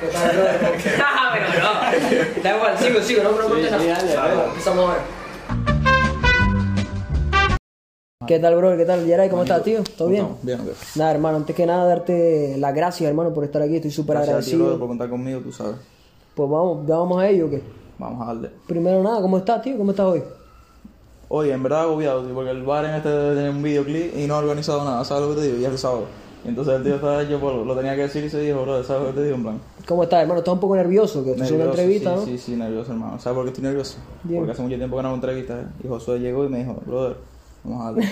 ¿Qué tal, bro? Ah, pero no. Da igual, sigo, sigo, no preguntes Sí, nada. dale, dale. Empezamos ahora. ¿Qué tal, bro? ¿Qué tal, Yeray? ¿Cómo estás, tío? ¿Todo bien? Bien, ok. Nada, hermano, antes que nada, darte las gracias, hermano, por estar aquí. Estoy súper Gracias agradecido. por contar conmigo, tú sabes. Pues vamos, ya vamos a ello, ¿o qué? Vamos a darle. Primero nada, ¿cómo estás, tío? ¿Cómo estás hoy? Oye, en verdad agobiado, tío, porque el bar en este tiene un videoclip y no ha organizado nada, ¿sabes lo que te digo? Y es el sábado. Y entonces el tío estaba hecho, pues, lo tenía que decir y se dijo, bro, ¿sabes lo que te digo? En plan, ¿Cómo estás, hermano? ¿Estás un poco nervioso? Que es una nervioso, entrevista, sí, ¿no? Sí, sí, nervioso, hermano. ¿Sabes por qué estoy nervioso? Bien. Porque hace mucho tiempo que no hago entrevistas, ¿eh? Y Josué llegó y me dijo, brother, vamos a darle.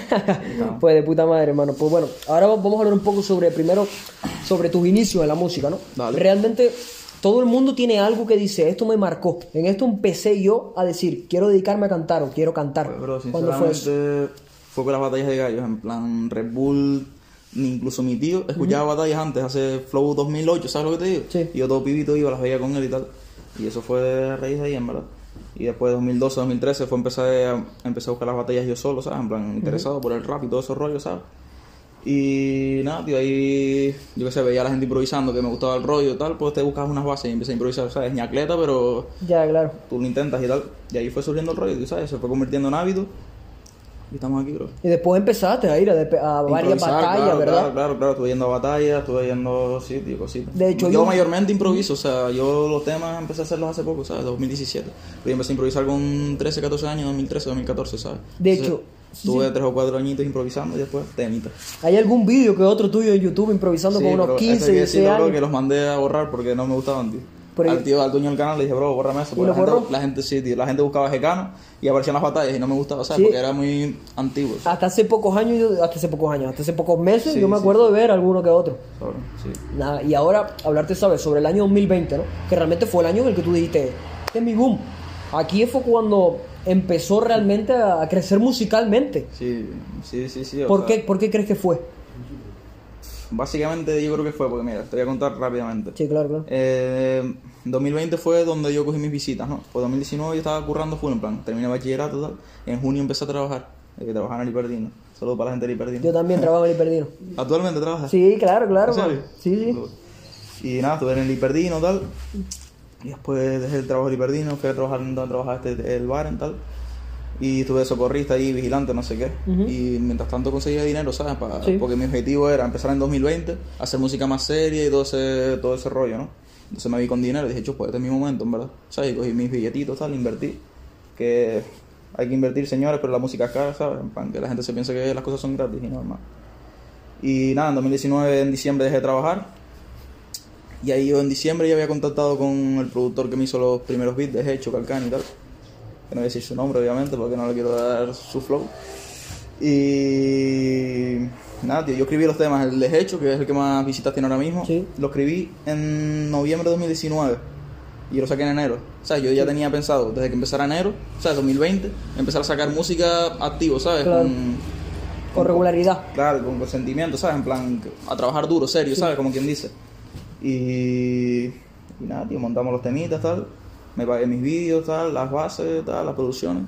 Pues de puta madre, hermano. Pues bueno, ahora vamos a hablar un poco sobre, primero, sobre tus inicios en la música, ¿no? Dale. Realmente, todo el mundo tiene algo que dice, esto me marcó. En esto empecé yo a decir, quiero dedicarme a cantar o quiero cantar. Pues, bro, ¿Cuándo fue eso? sinceramente, fue con las batallas de gallos, en plan Red Bull, ni incluso mi tío escuchaba batallas antes, hace Flow 2008, ¿sabes lo que te digo? Sí. Y yo todo pibito iba, las veía con él y tal. Y eso fue a raíz de ahí, en verdad. Y después de 2012, 2013 fue empecé a, empecé a buscar las batallas yo solo, ¿sabes? En plan, interesado por el rap y todo esos rollos, ¿sabes? Y nada, tío, ahí yo qué sé, veía a la gente improvisando, que me gustaba el rollo y tal, pues te buscas unas bases y empecé a improvisar, ¿sabes? Ñacleta, pero Ya, claro. tú lo intentas y tal. Y ahí fue surgiendo el rollo, sabes, se fue convirtiendo en hábito. Y estamos aquí, bro. Y después empezaste a ir a, a varias batallas, claro, ¿verdad? Claro, claro, claro. Estuve yendo a batallas, estuve yendo, sí, tío, cositas. De hecho, yo yo- mayormente improviso, o sea, yo los temas empecé a hacerlos hace poco, ¿sabes? 2017. Pero yo empecé a improvisar con 13, 14 años, 2013, 2014, ¿sabes? De Entonces, hecho, Estuve tres o cuatro añitos improvisando y después temitas. ¿Hay algún vídeo que otro tuyo en YouTube improvisando Sí, con unos pero 15, eso hay que 16 decirlo, bro, años? que los mandé a borrar porque no me gustaban, tío. Pero- al tío, al dueño del canal le dije, bro, bórrame eso. ¿Y lo la, gente, borró? la gente, sí, tío, la gente buscaba Gecano y aparecían las batallas y no me gustaba, ¿sabes? Sí. Porque era muy antiguo. ¿sabes? Hasta hace pocos años, yo- hasta hace pocos años, hasta hace pocos meses, Sí, yo me acuerdo de ver alguno que otro. Sí. Nada, y ahora hablarte, ¿sabes? Sobre el año 2020, ¿no? Que realmente fue el año en el que tú dijiste, este es mi boom. Aquí fue cuando empezó realmente a crecer musicalmente. Sí, sí, sí, sí. ¿Por qué, ¿Por qué crees que fue? Básicamente yo creo que fue, porque mira, te voy a contar rápidamente. Sí, claro, claro. Eh, 2020 fue donde yo cogí mis visitas, ¿no? Pues 2019 yo estaba currando full, en plan, terminé bachillerato y tal. En junio empecé a trabajar, eh, trabajar en el Hiperdino. Saludos para la gente del Hiperdino. Yo también trabajo en el Perdino. ¿Actualmente trabajas? Sí, claro, claro. ¿En serio? Sí, sí. Y nada, estuve en el Hiperdino tal. Y después dejé el trabajo del Hiperdino, fui a trabajar en donde trabajaba este, el bar en tal. Y estuve socorrista ahí, vigilante, no sé qué. Y mientras tanto conseguía dinero, ¿sabes? Sí. Porque mi objetivo era empezar en 2020, hacer música más seria y todo ese, todo ese rollo, ¿no? Entonces me vi con dinero y dije, chupo, este es mi momento, en verdad. ¿Sabes? Y cogí mis billetitos, tal, invertí. Que hay que invertir, señores, pero la música es cara, ¿sabes? Plan, que la gente se piensa que las cosas son gratis. Y nada, en 2019, en diciembre, dejé de trabajar. Y ahí yo en diciembre ya había contactado con el productor que me hizo los primeros beats de Hecho, Calcán y tal. Que no voy a decir su nombre, obviamente, porque no le quiero dar su flow. Y nada, tío, yo escribí los temas, el de Hecho, que es el que más visitas tiene ahora mismo. Sí. Lo escribí en noviembre de 2019 y lo saqué en enero. O sea, yo ya tenía pensado, desde que empezara enero, o sea, 2020, empezar a sacar música activo, ¿sabes? Claro. Con, Con regularidad. Claro, con consentimiento, ¿sabes? En plan, a trabajar duro, serio, ¿sabes? Como quien dice. Y, y nada, tío, montamos los temitas, tal. Me pagué mis vídeos, tal, las bases, tal, las producciones.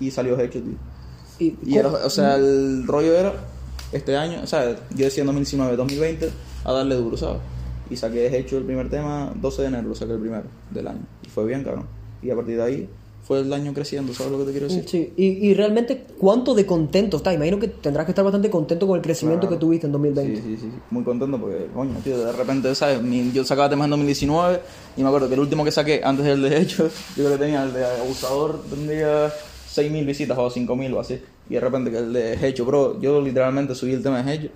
Y salió hecho. Y, Y era, o sea, el rollo era este año, o sea, yo decía en 2019, 2020, a darle duro, ¿sabes? Y saqué hecho el primer tema, 12 de enero lo saqué el primero del año. Y fue bien, cabrón. Y a partir de ahí fue el año creciendo, ¿sabes lo que te quiero decir? Sí, y, y realmente, ¿cuánto de contento estás? Imagino que tendrás que estar bastante contento con el crecimiento Claro. que tuviste en 2020. Sí, sí, sí, muy contento porque, coño, tío, de repente, ¿sabes? Mi- yo sacaba temas en 2019 y me acuerdo que el último que saqué antes del de hecho, yo creo que tenía el de abusador, tendría 6.000 visitas o 5.000 o así. Y de repente que el de hecho, bro, yo literalmente subí el tema de hecho.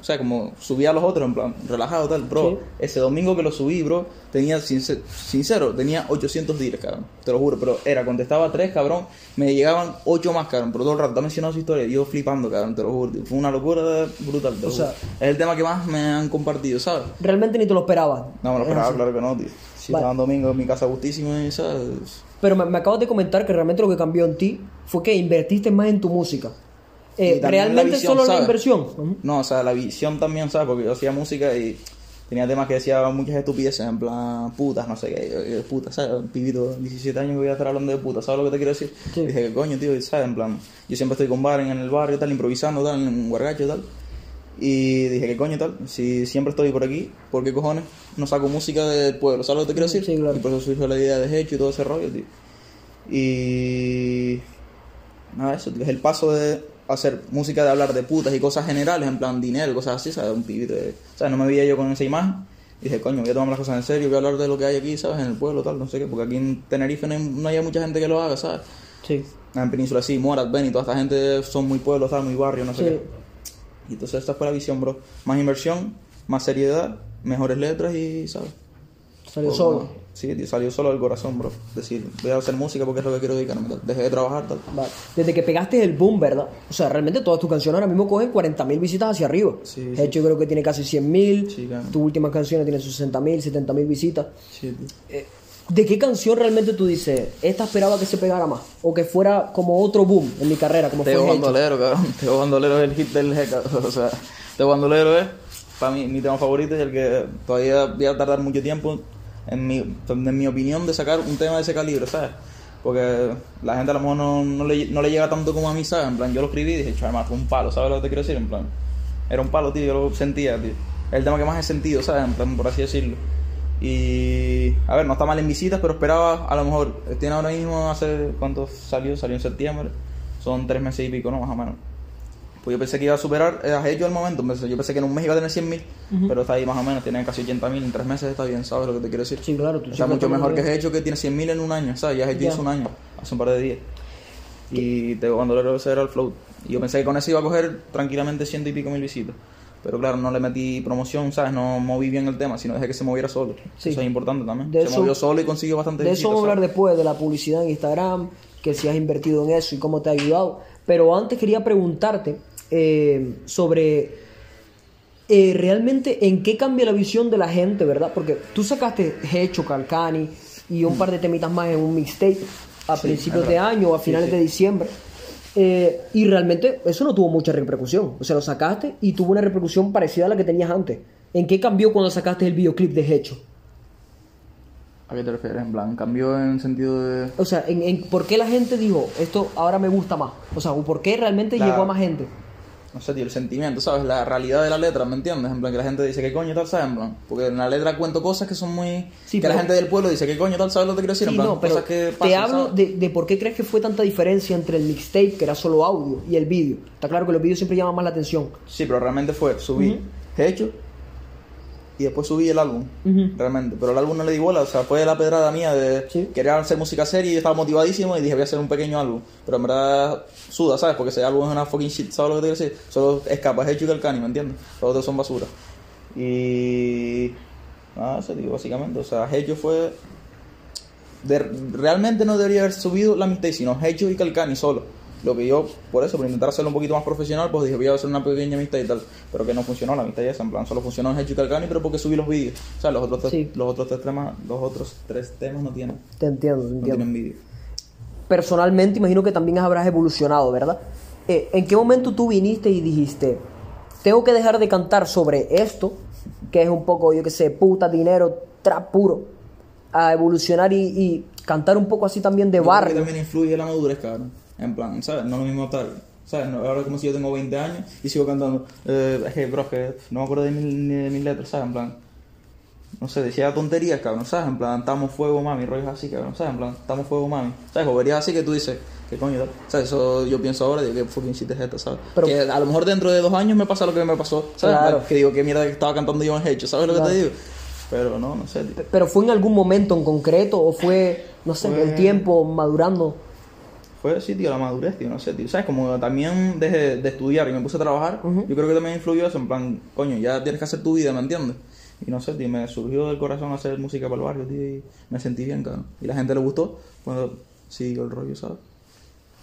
O sea, como subía a los otros en plan, relajado tal, bro. Sí. Ese domingo que lo subí, bro, tenía, sincer- sincero, tenía 800 días, cabrón. Te lo juro, pero era, contestaba tres, cabrón. Me llegaban ocho más, cabrón. Pero todo el rato está mencionando su historia. Yo flipando, cabrón, te lo juro. tío. Fue una locura brutal, te lo O sea-. Es el tema que más me han compartido, ¿sabes? Realmente ni te lo esperabas. No me lo Es esperaba, claro que no, tío. Si Vale. estaba un domingo en mi casa gustísimo y, ¿sabes? Pero me, me acabas de comentar que realmente lo que cambió en ti fue que invertiste más en tu música. Eh, realmente visión, solo la inversión. No, o sea, la visión también, ¿sabes? Porque yo hacía música y tenía temas que decía muchas estupideces, en plan putas, no sé qué, putas, ¿sabes? Un pibito, 17 años que voy a estar hablando de putas, ¿sabes lo que te quiero decir? Sí. Dije, ¿qué coño, tío? ¿Sabes? En plan, yo siempre estoy con Baren en el barrio, tal, improvisando, tal, en un guargacho, tal. Y dije, ¿qué coño tal? Si siempre estoy por aquí, ¿por qué cojones no saco música del pueblo? ¿Sabes lo que te quiero decir? Sí, claro. Y por eso surgió la idea de Hecho y todo ese rollo, tío. Y. Nada, eso, tío. Es el paso de hacer música de hablar de putas y cosas generales, en plan dinero, cosas así, ¿sabes? Un pibito. de- ¿Sabes? No me veía yo con esa imagen. Y dije, coño, voy a tomar las cosas en serio, voy a hablar de lo que hay aquí, ¿sabes? En el pueblo, tal, no sé qué. Porque aquí en Tenerife no hay, no hay mucha gente que lo haga, ¿sabes? Sí. En Península sí, Morat, Ben y toda esta gente son muy pueblos, tal, muy barrio, no sé Sí. qué. Y entonces esta fue la visión, bro. Más inversión, más seriedad, mejores letras y, ¿sabes? Salió Pues, solo. Sí, salió solo del corazón, bro. Decir, voy a hacer música porque es lo que quiero dedicarme. Dejé de trabajar, tal. Vale. Desde que pegaste el boom, ¿verdad? O sea, realmente todas tus canciones ahora mismo cogen 40.000 visitas hacia arriba. Sí, De sí. hecho, yo creo que tiene casi 100.000. Sí, claro. Tus últimas canciones tienen sus 60.000, 70.000 visitas. Sí. Eh, ¿De qué canción realmente tú dices, esta esperaba que se pegara más? O que fuera como otro boom en mi carrera, como Teo fue? Bandolero, cabrón. Teo Bandolero es el hit del GK. O sea, Teo Bandolero es, para mí, mi tema favorito y el que todavía voy a tardar mucho tiempo, en mi, en mi opinión, de sacar un tema de ese calibre, ¿sabes? Porque la gente a lo mejor no, no, le, no le llega tanto como a mí, ¿sabes? En plan, yo lo escribí y dije, chaval, fue un palo, ¿sabes lo que te quiero decir? En plan, era un palo, tío, yo lo sentía, tío. Es el tema que más he sentido, ¿sabes? En plan, por así decirlo. Y, a ver, no está mal en visitas, pero esperaba, a lo mejor, tiene ahora mismo, hace, ¿cuánto salió? Salió en septiembre. Son tres meses y pico, ¿no? Más o menos. Pues yo pensé que iba a superar eh, a ellos al momento. Yo pensé que en un mes iba a tener 100.000, pero está ahí más o menos. Tiene casi 80.000 en tres meses, está bien, ¿sabes lo que te quiero decir? Sí, claro. Tú Está mucho mejor que hecho que tiene 100.000 en un año, ¿sabes? Ya hecho hizo un año, hace un par de días. Y te cuando ese era el flow. Y yo pensé que con eso iba a coger tranquilamente ciento y pico mil visitas. Pero claro, no le metí promoción, ¿sabes? No moví bien el tema, sino dejé que se moviera solo. Sí. Eso es importante también. De se eso- movió solo y consiguió bastante De eso vamos a hablar después, de la publicidad en Instagram, que si has invertido en eso y cómo te ha ayudado. Pero antes quería preguntarte eh, sobre eh, realmente en qué cambia la visión de la gente, ¿verdad? Porque tú sacaste Hecho, Calcani y un par de temitas más en un mixtape a Sí, principios de año o a Sí, finales sí. de diciembre. Eh, y realmente eso no tuvo mucha repercusión. O sea, lo sacaste y tuvo una repercusión parecida a la que tenías antes. ¿En qué cambió cuando sacaste el videoclip de Hecho? ¿A qué te refieres? En plan, cambió en sentido de... O sea, en, en- ¿por qué la gente dijo esto ahora me gusta más? O sea, ¿por qué realmente Claro. llegó a más gente? No sé, tío, el sentimiento, ¿sabes? La realidad de la letra, ¿me entiendes? En plan, que la gente dice, ¿qué coño tal, sabes? En plan, porque en la letra cuento cosas que son muy... Sí, que pero- la gente del pueblo dice, ¿qué coño tal, sabes lo que te quiero decir? Sí, en plan, no, pero cosas que te pasan, hablo ¿sabes? de, de por qué crees que fue tanta diferencia entre el mixtape, que era solo audio, y el vídeo. Está claro que los vídeos siempre llaman más la atención. Sí, pero realmente fue, subí hecho y después subí el álbum, realmente. Pero el álbum no le di bola, o sea, fue la pedrada mía de Sí. querer hacer música seria y estaba motivadísimo y dije, voy a hacer un pequeño álbum. Pero en verdad suda, ¿sabes? Porque ese álbum es una fucking shit, ¿sabes lo que te quiero decir? Solo escapas hecho y Calcani, ¿me entiendes? Los otros son basura. Y... Nada, eso digo, básicamente. O sea, Hecho fue... de- realmente no debería haber subido la mixtape, sino Hecho y Calcani solo. Lo que yo, por eso, por intentar hacerlo un poquito más profesional, pues dije, voy a hacer una pequeña amistad y tal. Pero que no funcionó la amistad esa, en plan, solo funcionó en Hecho y Calcani, pero porque subí los vídeos. O sea, los otros, tres- Sí. los otros tres temas, los otros tres temas no tienen, Te entiendo, te no entiendo. tienen vídeo. Personalmente, imagino que también habrás evolucionado, ¿verdad? Eh, ¿En qué momento tú viniste y dijiste, tengo que dejar de cantar sobre esto, que es un poco, yo qué sé, puta, dinero, trap puro, a evolucionar y, y cantar un poco así también de Yo creo que barrio? también influye la madurez, cabrón. En plan, ¿sabes? No es lo mismo estar, ¿sabes? No, ahora como si yo tengo 20 años y sigo cantando. Eh, es que, bro, que no me acuerdo de mis, ni de mis letras, ¿sabes? En plan, no sé, decía tonterías, cabrón, ¿sabes? En plan, estamos fuego, mami, rollos así, cabrón, ¿sabes? En plan, estamos fuego, mami. ¿Sabes? Boberías así que tú dices, ¿qué coño tal? ¿Sabes? Eso yo pienso ahora, digo, ¿qué fucking shit es esto, ¿sabes? Pero- que a lo mejor dentro de dos años me pasa lo que me pasó, ¿sabes? Claro. Que digo, qué mierda que estaba cantando yo en hecho, ¿sabes lo que Claro. te digo? Pero no, no sé, tío. ¿Pero fue en algún momento en concreto o fue, no sé, Fue- el tiempo madurando? Fue, sí, tío, la madurez, tío, no sé, tío. ¿Sabes? Como también dejé de estudiar y me puse a trabajar, yo creo que también influyó eso, en plan, coño, ya tienes que hacer tu vida, ¿me entiendes? Y no sé, tío, me surgió del corazón hacer música para el barrio, tío, y me sentí bien, cabrón. Y la gente le gustó cuando siguió el rollo, ¿sabes?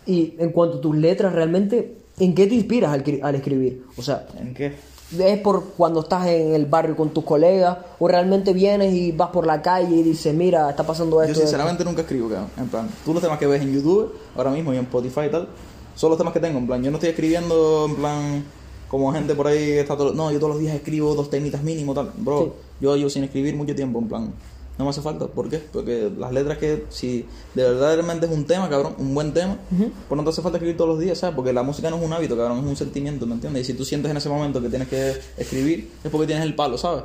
Y en cuanto a tus letras, realmente, ¿en qué te inspiras al, al escribir? O sea, ¿En qué? ¿Es por cuando estás en el barrio con tus colegas o realmente vienes y vas por la calle y dices, mira, está pasando esto? Yo sinceramente nunca escribo, cabrón. En plan, tú los temas que ves en YouTube, ahora mismo y en Spotify y tal, son los temas que tengo. En plan, yo no estoy escribiendo, en plan, como gente por ahí está todo... No, yo todos los días escribo dos temitas mínimo, tal. Bro, Sí. yo llevo sin escribir mucho tiempo, en plan. No me hace falta. ¿Por qué? Porque las letras que, si de verdad realmente es un tema, cabrón, un buen tema, pues no te hace falta escribir todos los días, ¿sabes? Porque la música no es un hábito, cabrón, es un sentimiento, ¿me entiendes? Y si tú sientes en ese momento que tienes que escribir, es porque tienes el palo, ¿sabes?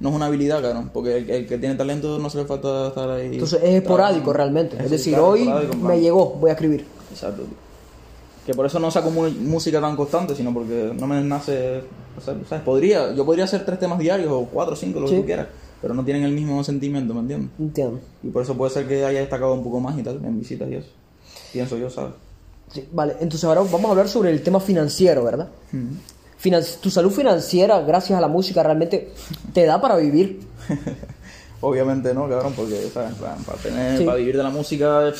No es una habilidad, cabrón, porque el, el que tiene talento no se le falta estar ahí. Entonces es esporádico realmente. Es decir, claro, hoy me llegó, voy a escribir. Exacto. Que por eso no saco mu- música tan constante, sino porque no me nace. o sea, ¿sabes? Podría, yo podría hacer tres temas diarios o cuatro o cinco, lo Sí. que tú quieras, pero no tienen el mismo sentimiento, ¿me entiendes? Entiendo. Y por eso puede ser que haya destacado un poco más y tal, en visitas y eso. Pienso yo, ¿sabes? Sí, vale, entonces ahora vamos a hablar sobre el tema financiero, ¿verdad? Finan- tu salud financiera, gracias a la música, realmente te da para vivir. Obviamente no, cabrón, porque ¿sabes? Para, tener, Sí. para vivir de la música hay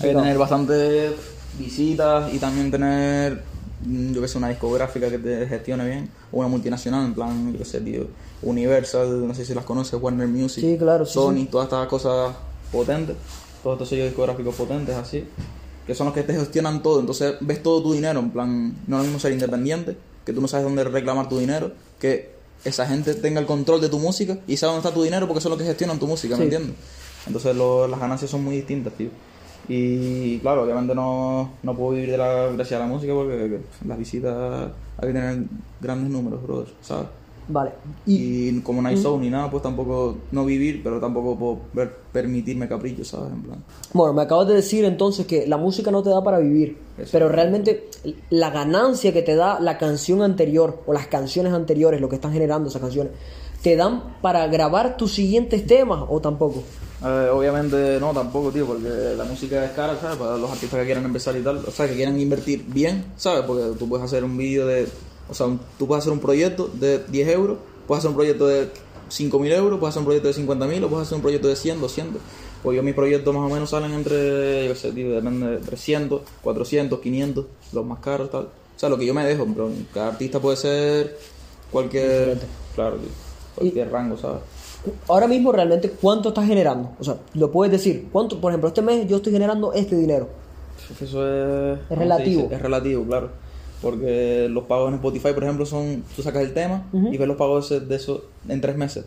que tener bastantes visitas y también tener, mm, yo que sé, una discográfica que te gestione bien, o una multinacional, en plan, yo que sé, tío, Universal, no sé si las conoces, Warner Music, Sí, claro, sí, Sony, sí. todas estas cosas potentes, todos estos sellos discográficos potentes así, que son los que te gestionan todo, entonces ves todo tu dinero, en plan, no es lo mismo ser independiente, que tú no sabes dónde reclamar tu dinero, que esa gente tenga el control de tu música y sabe dónde está tu dinero porque son los que gestionan tu música. ¿me entiendes? Entonces lo- las ganancias son muy distintas, tío. Y claro, obviamente no, no puedo vivir de la gracias a la música porque que, las visitas hay que tener grandes números, brother, ¿sabes? Vale. Y, Y como no hay show ni nada, pues tampoco, no vivir, pero tampoco puedo ver- permitirme caprichos, ¿sabes? En plan. bueno, me acabas de decir entonces que la música no te da para vivir, Eso. pero realmente la ganancia que te da la canción anterior o las canciones anteriores, lo que están generando esas canciones, ¿te dan para grabar tus siguientes temas o tampoco? Eh, obviamente no, tampoco, tío, porque la música es cara, ¿sabes? Para los artistas que quieran empezar y tal, o sea, que quieran invertir bien, ¿sabes? Porque tú puedes hacer un vídeo de, o sea, tú puedes hacer un proyecto de 10 euros, puedes hacer un proyecto de 5.000 euros, puedes hacer un proyecto de 50.000 o puedes hacer un proyecto de 100, 200. Pues yo mis proyectos más o menos salen entre, yo sé, tío, depende de 300, 400, 500, los más caros, tal. O sea, lo que yo me dejo, pero cada artista puede ser cualquier, claro, tío, cualquier rango, ¿sabes? Ahora mismo realmente cuánto estás generando, o sea, lo puedes decir, cuánto, por ejemplo, este mes yo estoy generando este dinero. Es Eso es, ¿cómo se relativo. Es relativo, claro. Porque los pagos en Spotify, por ejemplo, son. Tú sacas el tema y ves los pagos de de eso en tres meses.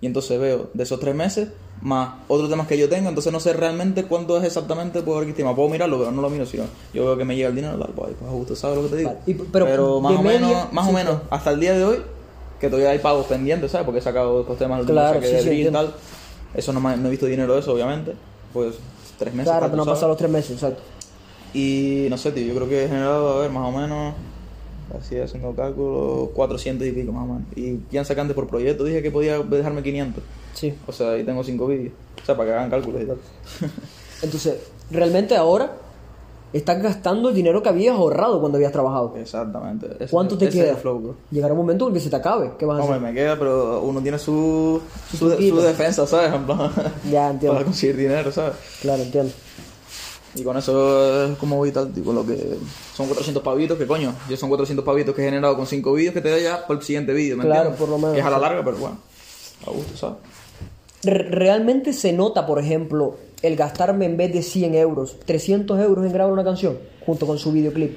Y entonces veo de esos tres meses más otros temas que yo tengo. Entonces no sé realmente cuánto es exactamente por estima. Puedo mirarlo, pero no lo miro. Sino yo veo que me llega el dinero, tal, pues, pues a gusto, ¿sabes lo que te digo? Vale, y- pero más o media- menos, más sí, o menos, hasta el día de hoy, que todavía hay pagos pendientes, ¿sabes? Porque he sacado estos temas Claro, que sí, y tal. Eso no, me- no he visto dinero de eso, obviamente. Pues tres meses. Claro, tal, te no han pasado los tres meses, exacto. Y no sé, tío, yo creo que he generado, a ver, más o menos, así haciendo cálculos, 400 y pico más o menos. Y quién sacante por proyecto, dije que podía dejarme 500. Sí. O sea, ahí tengo 5 vídeos. O sea, para que hagan cálculos y tal. Entonces, realmente ahora estás gastando el dinero que habías ahorrado cuando habías trabajado. Exactamente. Ese- ¿Cuánto te queda? el flow. Llegará un momento en que se te acabe. ¿Qué vas a Hombre, hacer? me queda, pero uno tiene su, su, defensa, ¿sabes? En plan, Ya, entiendo. Para conseguir dinero, ¿sabes? Claro, entiendo. Y con eso es como voy tal, tío, con lo que son 400 pavitos, que coño, yo son 400 pavitos que he generado con 5 vídeos que te da ya por el siguiente vídeo, ¿me Claro, entiendes? por lo menos, Que es a la larga, pero bueno, a gusto, ¿sabes? Re- Realmente se nota, por ejemplo, el gastarme en vez de 100 euros, 300 euros en grabar una canción, junto con su videoclip.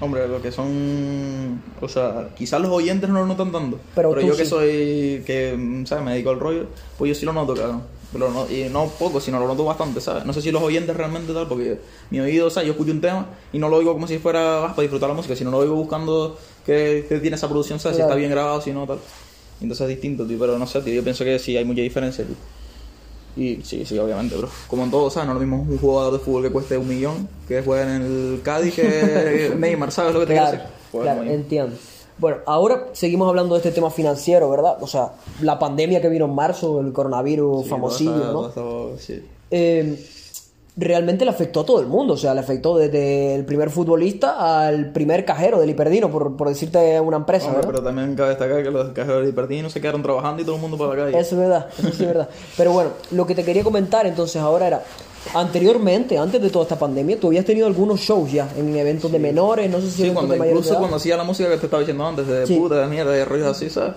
Hombre, lo que son. O sea, quizás los oyentes no lo notan tanto. Pero yo que soy. que, ¿sabes? Me dedico al rollo, pues yo sí lo noto, cabrón. Pero no, y no poco, sino lo noto bastante, ¿sabes? No sé si los oyentes realmente tal, porque mi oído, o sea, yo escucho un tema y no lo oigo como si fuera ah, para disfrutar la música, sino lo oigo buscando que tiene esa producción, ¿sabes? Claro. Si está bien grabado, si no, tal. Entonces es distinto, tío, pero no sé, tío, yo pienso que sí hay mucha diferencia, tío. Y sí, sí, obviamente, bro. Como en todo, ¿sabes? No es lo mismo un jugador de fútbol que cueste un millón que juega en el Cádiz que Neymar, ¿sabes lo que te quiero Claro, decir? Pues claro, entiendo. Bueno, ahora seguimos hablando de este tema financiero, ¿verdad? O sea, la pandemia que vino en marzo, el coronavirus Sí, famosillo, ¿no? sí. Eh, realmente le afectó a todo el mundo, o sea, le afectó desde el primer futbolista al primer cajero del Hiperdino, por, por decirte una empresa, Hombre, pero también cabe destacar que los cajeros de hipertinos se quedaron trabajando y todo el mundo para la calle. Eso es verdad, eso sí es verdad. Pero bueno, lo que te quería comentar entonces ahora era, anteriormente, antes de toda esta pandemia, tú habías tenido algunos shows ya en eventos de menores, no sé si Sí, cuando, de incluso cuando hacía la música que te estaba diciendo antes, de Sí. puta, de mierda, de rollos así, ¿sabes?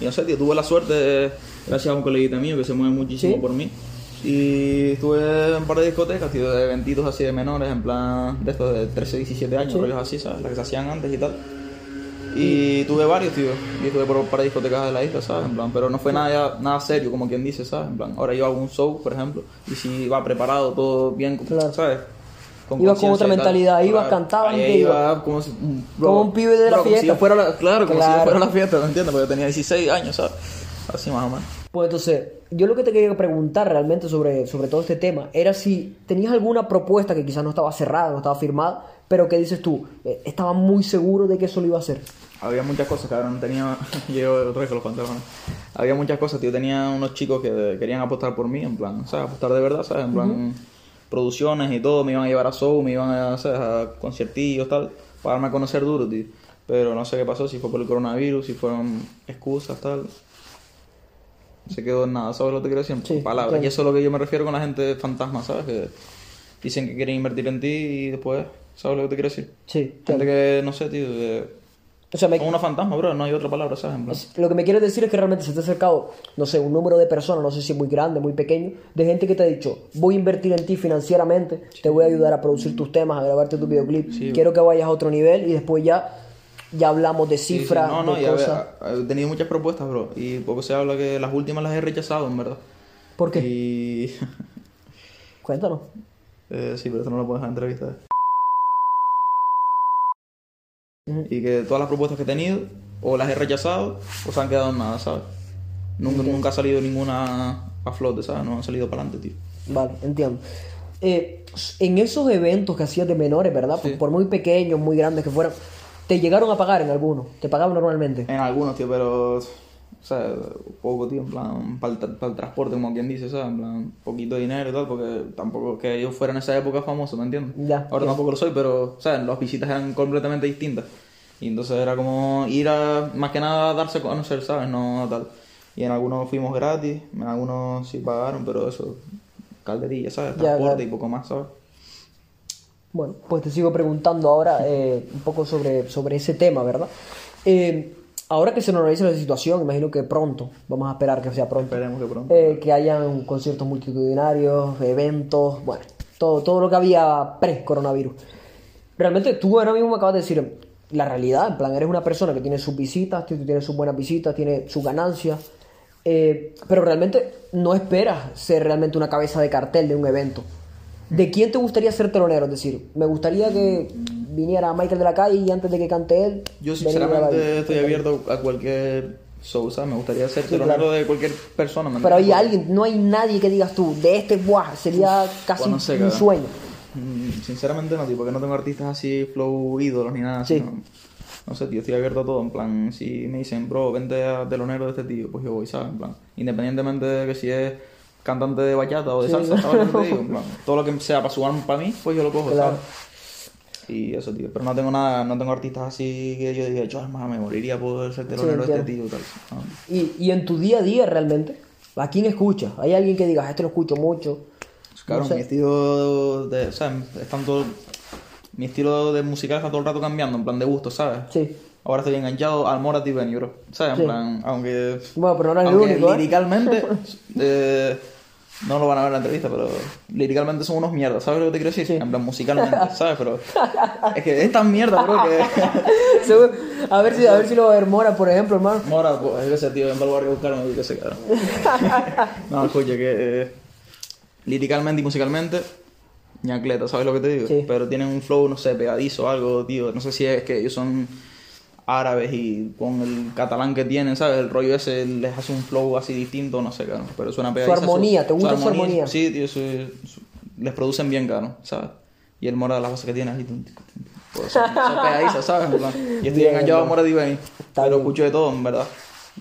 Y no sé, tío, tuve la suerte, gracias a un coleguita mío que se mueve muchísimo Sí. por mí. Y estuve en un par de discotecas, tío, de eventitos así de menores, en plan, de estos de 13, 17 años, rollos así, ¿sabes? Las que se hacían antes y tal. Y tuve varios, tío. Y estuve por para discotecas de la isla, ¿sabes? En plan, pero no fue nada, nada serio, como quien dice, ¿sabes? En plan, ahora yo hago un show, por ejemplo, y si va preparado, todo bien, Claro. ¿sabes? Ibas con otra mentalidad, ibas, te iba como, si, Como un pibe de la como si fiesta. yo fuera la- claro, como si yo fuera la fiesta, ¿me entiendes? Porque yo tenía 16 años, ¿sabes? Así más o menos. Pues entonces, yo lo que te quería preguntar realmente sobre, sobre todo este tema era si tenías alguna propuesta que quizás no estaba cerrada, no estaba firmada, pero que dices tú, eh, estaba muy seguro de que eso lo iba a hacer. Había muchas cosas, cabrón. Tenía. Yo vez con los pantalones. Había muchas cosas, tío. Tenía unos chicos que querían apostar por mí, en plan, ¿sabes? Apostar de verdad, ¿sabes? En plan, producciones y todo. Me iban a llevar a show, me iban a, ¿sabes? A conciertillos, tal. Para darme a conocer duro, tío. Pero no sé qué pasó, si fue por el coronavirus, si fueron excusas, tal. Se quedó en nada, ¿sabes lo que te quiero decir? Sí, Palabras. claro. Y eso es lo que yo me refiero con la gente fantasma, ¿sabes? Que dicen que quieren invertir en ti y después, ¿sabes lo que te quiero decir? Sí, Gente que, no sé, tío, que O sea, me- son unos fantasmas, bro, no hay otra palabra, ¿sabes? Lo que me quieres decir es que realmente se te ha acercado, no sé, un número de personas, no sé si muy grande, muy pequeño, de gente que te ha dicho, voy a invertir en ti financieramente, te voy a ayudar a producir tus temas, a grabarte tu videoclip, Sí. quiero que vayas a otro nivel y después ya, ya hablamos de sí, sí, cifras, No, no, de cosas. he tenido muchas propuestas, bro, y poco se habla que las últimas las he rechazado, en verdad. ¿Por qué? Y... Cuéntanos. eh, sí, pero eso no lo puedes en entrevista. eh. Ujú. Y que todas las propuestas que he tenido, o las he rechazado, o se han quedado en nada, ¿sabes? Nunca, nunca ha salido ninguna a flote, ¿sabes? No han salido para adelante, tío. Vale, entiendo. Eh, en esos eventos que hacías de menores, ¿verdad? Sí. Por, por muy pequeños, muy grandes que fueran, ¿te llegaron a pagar en algunos? ¿Te pagaban normalmente? En algunos, tío, pero. O sea, poco, tío, en plan, para el, transporte, como quien dice, ¿sabes? En plan, poquito dinero y tal, porque tampoco que yo fuera en esa época famoso, ¿me entiendes? Ya, Ahora ya. tampoco lo soy, pero, ¿sabes? Las visitas eran completamente distintas. Y entonces era como ir a, más que nada, a darse a conocer, ¿sabes? No tal. Y en algunos fuimos gratis, en algunos sí pagaron, pero eso, calderilla, ¿sabes? Transporte y poco más, ¿sabes? Bueno, pues te sigo preguntando ahora eh, un poco sobre, sobre ese tema, ¿verdad? Eh, ahora que se normaliza la situación, imagino que pronto, vamos a esperar que sea pronto, Esperemos que pronto. eh, que hayan conciertos multitudinarios, eventos, bueno, todo, todo lo que había pre-coronavirus. Realmente tú ahora mismo me acabas de decir la realidad, en plan, eres una persona que tiene sus visitas, tú tienes sus buenas visitas, tiene sus ganancias, eh, pero realmente no esperas ser realmente una cabeza de cartel de un evento. ¿De quién te gustaría ser telonero? Es decir, me gustaría que viniera Michael de la calle y antes de que cante él... Yo sinceramente estoy abierto a cualquier ¿sabes? Me gustaría ser Sí, telonero claro. de cualquier persona. ¿me Pero hay alguien, no hay nadie que digas tú, de este, buah, sería casi no sé, un sueño. Mm, Sinceramente no, tío, porque no tengo artistas así flow ídolos ni nada así. Sí. No, No sé, tío, estoy abierto a todo. En plan, si me dicen, bro, vente a telonero de este tío, pues yo voy, ¿sabes? En plan, independientemente de que si es cantante de bachata o de Sí, salsa, ¿sabes digo? En plan, todo lo que sea para sudar para mí, pues yo lo cojo, Claro. ¿sabes? Y eso, tío. Pero no tengo nada, no tengo artistas así que yo diga, yo, hermano, me moriría por ser telonero de este tío tal. No. Y, y en tu día a día realmente, ¿a quién escuchas? ¿Hay alguien que digas, este lo escucho mucho? Claro, No sé. mi estilo de, o sea, están todo, mi estilo de musical está todo el rato cambiando, en plan de gusto, ¿sabes? Sí. Ahora estoy enganchado al Morat y Benny, bro. ¿Sabes? Sí. En plan, aunque, Bueno, pero no eres el único, ¿eh? liricalmente, eh, no lo van a ver en la entrevista, pero liricalmente son unos mierdas, ¿sabes lo que te quiero decir? Sí. En plan, musicalmente, ¿sabes? Pero es que es tan mierda, bro, que... A ver si a ver si lo va a ver Mora, por ejemplo, hermano. Mora, pues, yo qué sé, tío, barrio a buscarme, yo qué sé, cabrón. no, escucha, que eh, liricalmente y musicalmente, ñacleta, ¿sabes lo que te digo? Sí. Pero tienen un flow, no sé, pegadizo o algo, tío. No sé si es que ellos son árabes y con el catalán que tienen, ¿sabes? El rollo ese les hace un flow así distinto, no sé, cabrón. Pero suena pegadizo. armonía, ¿te gusta su armonía? Sí, tío, su- su- les producen bien, cabrón, ¿sabes? Y el Mora, las cosas que tiene así, pues, son pegadizas, ¿sabes? Y estoy Bien, enganchado a. Mora. Está Pero bien. escucho de todo, en verdad.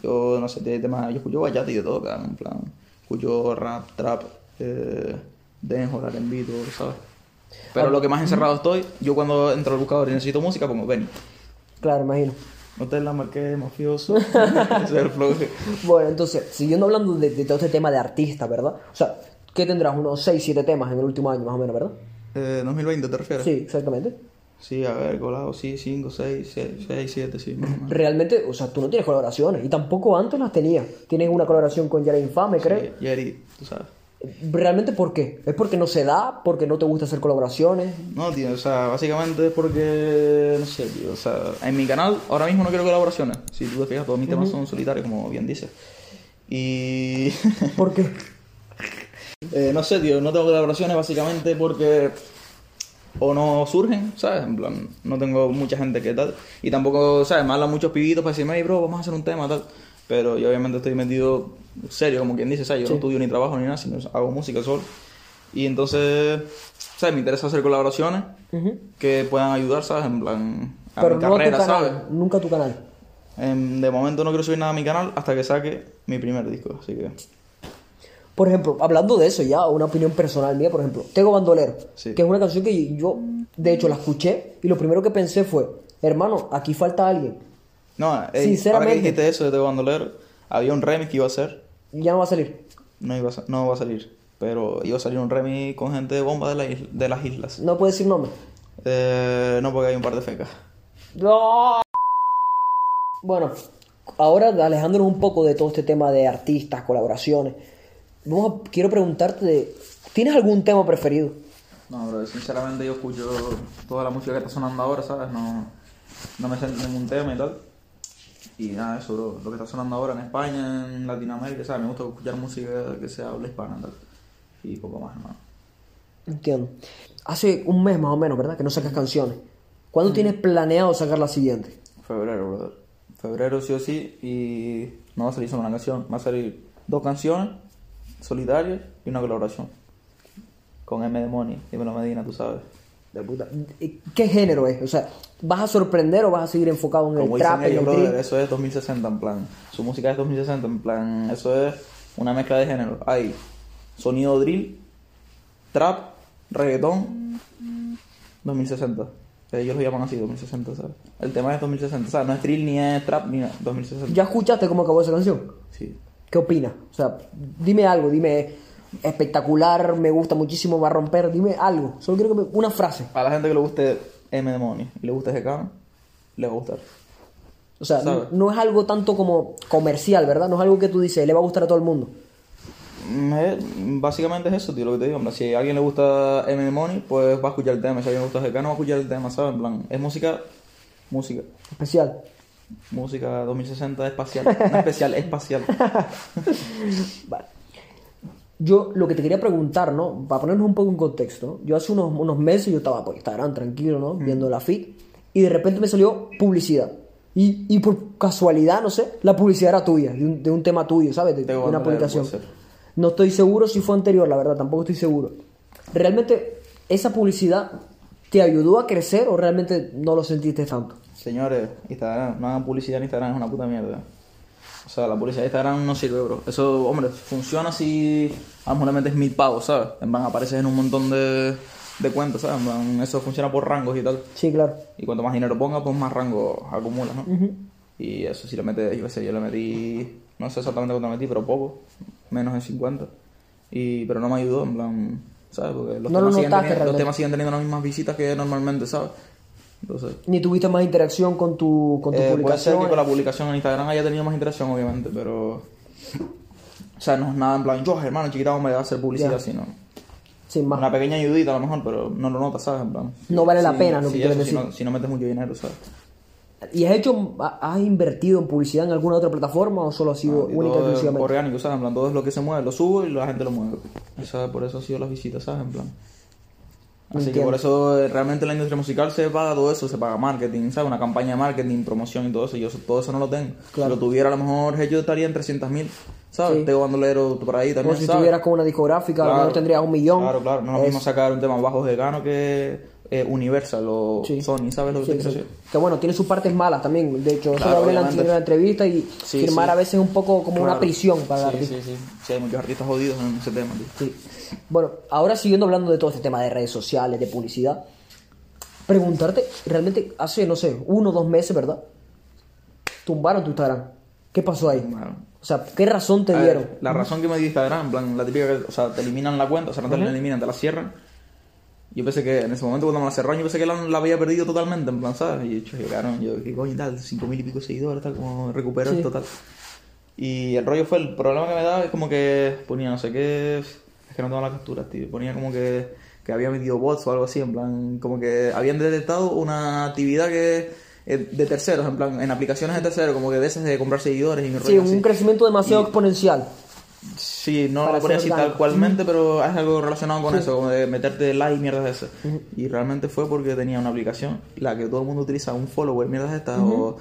Yo, no sé, de temas, yo escucho bachata y de todo, cabrón, en plan. Escucho rap, trap, eh, dancehall, R&B, todo, ¿sabes? Pero lo que más encerrado estoy, yo cuando entro al buscador y necesito música, pongo Benny. Claro, imagino. Hotel La Marqués, mafioso. Ese es el flow. Bueno, entonces, siguiendo hablando de, de todo este tema de artista, ¿verdad? O sea, ¿qué tendrás? Unos 6, 7 temas en el último año, más o menos, ¿verdad? Eh, 2020, ¿te refieres? Sí, exactamente. Sí, a ver, colado, sí, 5, 6, 6, 7, sí, más o menos. Realmente, o sea, tú no tienes colaboraciones y tampoco antes las tenías. Tienes una colaboración con Yara Infame, creo. Sí, Jerry, tú sabes. ¿Realmente por qué? ¿Es porque no se da? ¿Porque no te gusta hacer colaboraciones? No, tío, o sea, básicamente es porque, no sé, tío, o sea, en mi canal ahora mismo no quiero colaboraciones. Si tú te fijas, todos mis temas son solitarios, como bien dices. Y... ¿Por qué? Eh, no sé, tío, no tengo colaboraciones básicamente porque o no surgen, ¿sabes? En plan, no tengo mucha gente que tal. Y tampoco, ¿sabes? Me hablan muchos pibitos para decirme, hey, bro, vamos a hacer un tema, tal. Pero yo obviamente estoy metido serio, como quien dice, ¿sabes? Yo no estudio ni trabajo ni nada, sino hago música solo. Y entonces, ¿sabes? Me interesa hacer colaboraciones que puedan ayudar, ¿sabes? En plan, a Pero mi no a tu carrera, canal, ¿sabes? nunca tu canal. Em, de momento no quiero subir nada a mi canal hasta que saque mi primer disco, así que... Por ejemplo, hablando de eso ya, una opinión personal mía, por ejemplo, Tego Bandolero, Sí. que es una canción que yo, de hecho, la escuché y lo primero que pensé fue, hermano, aquí falta alguien. No, ey, ahora Sinceramente. que dijiste eso de Bandolero, había un remix que iba a hacer, Ya no va a salir. no, iba a, no va a salir, pero iba a salir un remix con gente de bomba de, la isla- de las islas. No puedes decir nombre. Eh, no, porque hay un par de fecas. No. Bueno, ahora alejándonos un poco de todo este tema de artistas, colaboraciones, vamos a- quiero preguntarte, de, ¿tienes algún tema preferido? No, bro, sinceramente yo escucho toda la música que está sonando ahora, ¿sabes? No, no me sé ningún tema y tal. Y nada, eso, bro. Lo que está sonando ahora en España, en Latinoamérica, ¿sabes? Me gusta escuchar música que sea habla hispana y tal. Y poco más, hermano. Entiendo. Hace un mes más o menos, ¿verdad? Que no sacas canciones. ¿Cuándo tienes planeado sacar la siguiente? Febrero, brother. Febrero sí o sí. Y no va a salir solo una canción. Va a salir dos canciones solitarias y una colaboración. Con M de Money, dímelo Medina, tú sabes. De puta. ¿Qué género es? O sea, ¿vas a sorprender o vas a seguir enfocado en Como el trap, en ellos, el brother, eso es 2060 en plan. Su música es 2060 en plan. Eso es una mezcla de géneros. Hay sonido drill, trap, reggaetón, 2060. Ellos lo llaman así, 2060, ¿sabes? El tema es 2060, ¿sabes? No es drill ni es trap ni nada, 2060. ¿Ya escuchaste cómo acabó esa canción? Sí. ¿Qué opinas? O sea, dime algo, dime espectacular, me gusta muchísimo, va a romper, dime algo. Solo quiero que me... una frase. A la gente que le guste M de Money y le guste GK, le va a gustar. O sea, no, es algo tanto como comercial, ¿verdad? No es algo que tú dices, le va a gustar a todo el mundo. Mm, eh, Básicamente es eso, tío, lo que te digo. en plan, Si a alguien le gusta M de Money, pues va a escuchar el tema. Si a alguien le gusta GK, no va a escuchar el tema, ¿sabes? En plan, es música, música. Especial. Música 2060 espacial. No especial, espacial. Vale. Yo lo que te quería preguntar, ¿no? Para ponernos un poco en contexto. Yo hace unos, unos meses yo estaba por Instagram tranquilo, ¿no? Viendo la feed y de repente me salió publicidad. Y, y por casualidad, no sé, la publicidad era tuya, de un, de un tema tuyo, ¿sabes? De, de una publicación. No estoy seguro si fue anterior, la verdad, tampoco estoy seguro. ¿Realmente esa publicidad te ayudó a crecer o realmente no lo sentiste tanto? Señores, Instagram, no hagan publicidad en Instagram, es una puta mierda. O sea, la publicidad de Instagram no sirve, bro. Eso, hombre, funciona si a lo mejor le metes mil pavos, ¿sabes? En van, apareces en un montón de, de cuentas, ¿sabes? En eso funciona por rangos y tal. Sí, claro. Y cuanto más dinero pongas, pues más rango acumulas, ¿no? Y eso si le metes, yo qué sé, yo le metí, no sé exactamente cuánto metí, pero poco, menos de 50. Y, pero no me ayudó, en plan, ¿sabes? Porque los, No lo temas, siguen teniendo, los temas siguen teniendo las mismas visitas que normalmente, ¿sabes? Entonces, Ni tuviste más interacción con tu, con tu eh, puede ser publicación. que con la publicación en Instagram haya tenido más interacción, obviamente, pero... O sea, no es nada en plan, yo, hermano, chiquita, me va a hacer publicidad, Ya. sino... Sin más. Una pequeña ayudita a lo mejor, pero no lo notas, ¿sabes? En plan, No vale la sí, pena, ¿no? quieres eso, si, decir. no, si no metes mucho dinero, ¿sabes? ¿Y has hecho, ha- has invertido en publicidad en alguna otra plataforma o solo ha sido Y única y todo exclusivamente? orgánico, ¿sabes? En plan, todo es lo que se mueve, lo subo y la gente lo mueve. Y, ¿sabes? Por eso ha sido las visitas, ¿sabes? En plan. Así que por eso eh, realmente en la industria musical se paga todo eso, se paga marketing, ¿sabes? Una campaña de marketing, promoción y todo eso. Yo eso- todo eso no lo tengo. Claro. Si lo tuviera a lo mejor yo estaría en 300.000, ¿sabes? Sí. Tengo bandolero por ahí O también, si ¿sabes? estuvieras con una discográfica, a lo mejor tendrías un millón. Claro, claro. No es lo mismo sacar un tema bajo de gano que eh, Universal o Sí. Sony, ¿sabes lo que Sí, te sí. decir? Que bueno, tiene sus partes malas también. De hecho, eso Claro, lo hablé en la entrevista y firmar a veces es un poco como una Claro. prisión para el artista. Sí, sí, sí. hay muchos artistas jodidos en ese tema, tío. Sí. Bueno, ahora siguiendo hablando de todo este tema de redes sociales, de publicidad, preguntarte, realmente hace, no sé, uno o dos meses, ¿verdad? Tumbaron tu Instagram. ¿Qué pasó ahí? Tumbaron. O sea, ¿qué razón te A ver, dieron? la razón que me dio Instagram, en plan, la típica que, o sea, te eliminan la cuenta, o sea, no te la eliminan, te la cierran. Yo pensé que en ese momento cuando me la cerraron, yo pensé que la, la había perdido totalmente, en plan, ¿sabes? Y yo, llegaron, yo, ¿qué coño tal? Cinco mil y pico seguidores, tal, como recupero Sí. esto, tal. Y el rollo fue, el problema que me daba es como que ponía no sé qué, que no tengo la captura, tío. Ponía como que, que había metido bots o algo así, en plan, como que habían detectado una actividad que eh, de terceros, en plan, en aplicaciones de terceros, como que de esas de comprar seguidores y Sí, así. un crecimiento demasiado exponencial. Sí, no lo ponía así tal cualmente, pero es algo relacionado con eso, como de meterte like y mierdas de esas. Y realmente fue porque tenía una aplicación, la que todo el mundo utiliza, un follower, mierdas de estas, o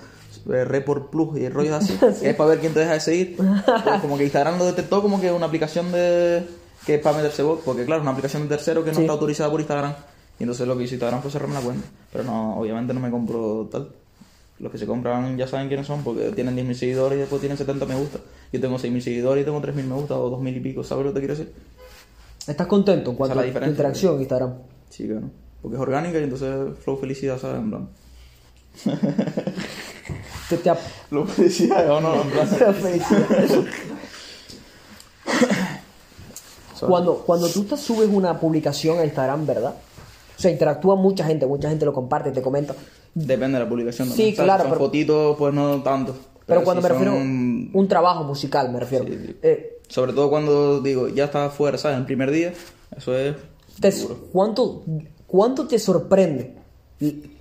eh, Report Plus y rollos así, que es para ver quién te deja de seguir. Pues como que Instagram lo detectó como que una aplicación de que es para meterse bot, porque claro, una aplicación de tercero que no Sí. está autorizada por Instagram. Y entonces lo que hizo Instagram fue cerrarme la cuenta. Pero no, obviamente no me compro tal. Los que se compran ya saben quiénes son porque tienen 10.000 seguidores y después tienen 70 me gusta. Yo tengo 6.000 seguidores y tengo 3.000 me gusta o 2.000 y pico. ¿Sabes lo que te quiero decir? ¿Estás contento en cuanto la a diferencia. interacción en Instagram? Sí, claro. Porque es orgánica y entonces flow felicidad, ¿sabes? En plan. Te, te ap- Flow felicidad o no, en plan. cuando, cuando tú te subes una publicación a Instagram, ¿verdad? O sea, interactúa mucha gente, mucha gente lo comparte, te comenta. Depende de la publicación. Sí, claro, Son pero- fotitos, pues no tanto. Pero, cuando si me refiero son- un trabajo musical, me refiero. Sí, sí. Eh, Sobre todo cuando digo, ya está afuera, ¿sabes? El primer día, eso es. te-. ¿cuánto, ¿Cuánto te sorprende